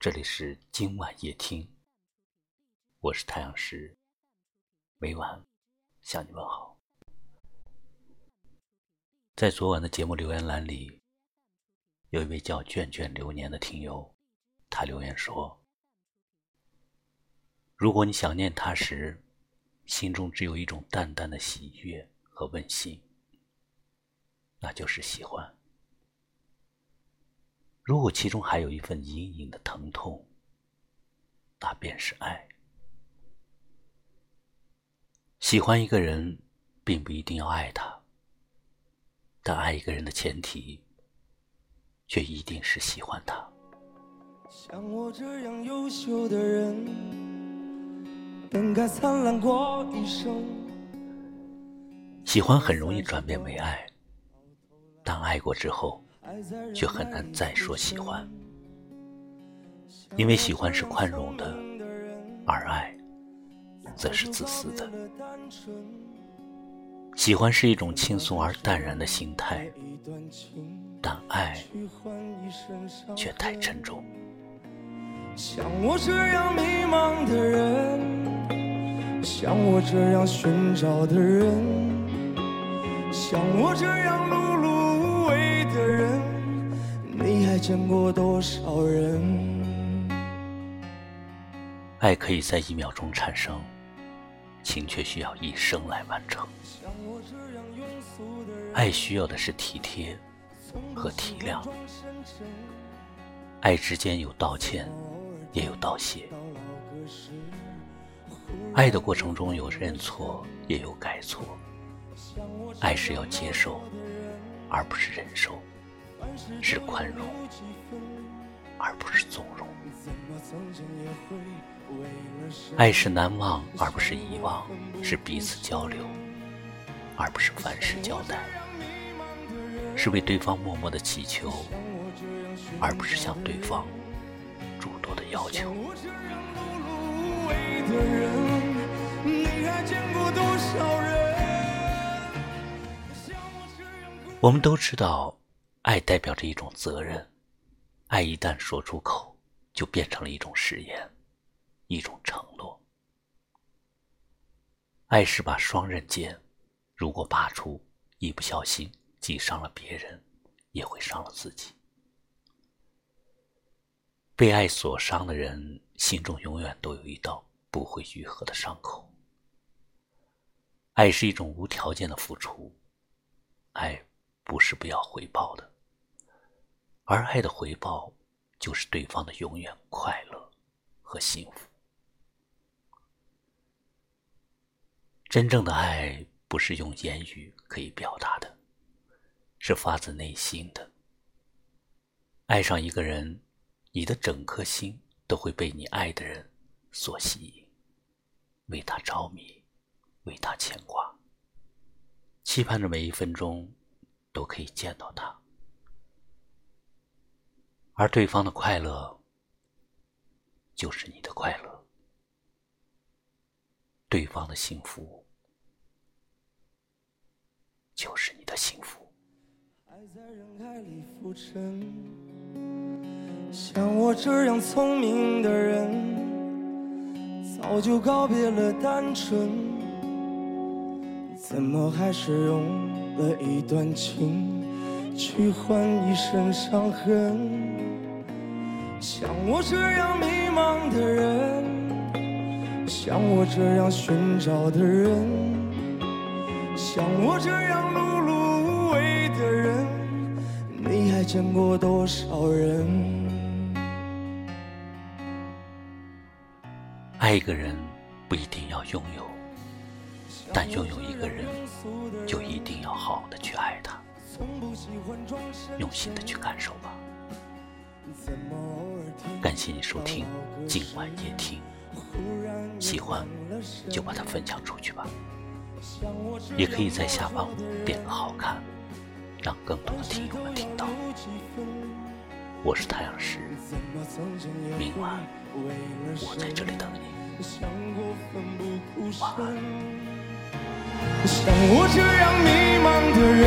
这里是今晚夜听，我是太阳石，每晚向你问好。在昨晚的节目留言栏里，有一位叫卷卷流年的听友，他留言说：“如果你想念他时，心中只有一种淡淡的喜悦和温馨，那就是喜欢。”如果其中还有一份隐隐的疼痛，那便是爱。喜欢一个人，并不一定要爱他，但爱一个人的前提，却一定是喜欢他。像我这样优秀的人，本该灿烂过一生。喜欢很容易转变为爱，但爱过之后。却很难再说喜欢，因为喜欢是宽容的，而爱则是自私的。喜欢是一种轻松而淡然的心态，但爱却太沉重。像我这样迷茫的人，像我这样寻找的人，像我这样碌碌无为的人。你见过多少人？爱可以在一秒钟产生，情却需要一生来完成。爱需要的是体贴和体谅，爱之间有道歉，也有道谢。爱的过程中有认错，也有改错。爱是要接受，而不是忍受。是宽容，而不是纵容；爱是难忘，而不是遗忘；是彼此交流，而不是凡事交代；是为对方默默的祈求，而不是向对方诸多的要求。我们都知道。爱代表着一种责任，爱一旦说出口，就变成了一种誓言，一种承诺。爱是把双刃剑，如果拔出，一不小心既伤了别人，也会伤了自己。被爱所伤的人，心中永远都有一道不会愈合的伤口。爱是一种无条件的付出，爱不是不要回报的。而爱的回报，就是对方的永远快乐和幸福。真正的爱不是用言语可以表达的，是发自内心的。爱上一个人，你的整颗心都会被你爱的人所吸引，为他着迷，为他牵挂，期盼着每一分钟都可以见到他。而对方的快乐，就是你的快乐；对方的幸福，就是你的幸福。像我这样聪明的人，早就告别了单纯，怎么还是用了一段情，去换一身伤痕？像我这样迷茫的人，像我这样寻找的人，像我这样碌碌无为的人，你还见过多少人？爱一个人不一定要拥有，但拥有一个人就一定要好的去爱他，用心的去感受吧。感谢你收听今晚夜听，喜欢就把它分享出去吧，也可以在下方点个好看，让更多的听友们听到。我是太阳石，明晚我在这里等你，晚安。像我这样迷茫的人，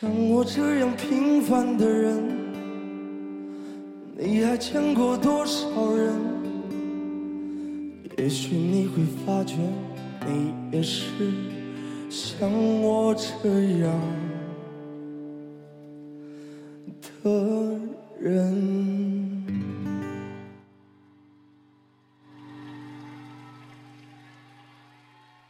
像我这样平凡的人，你还见过多少人？也许你会发觉，你也是像我这样的人。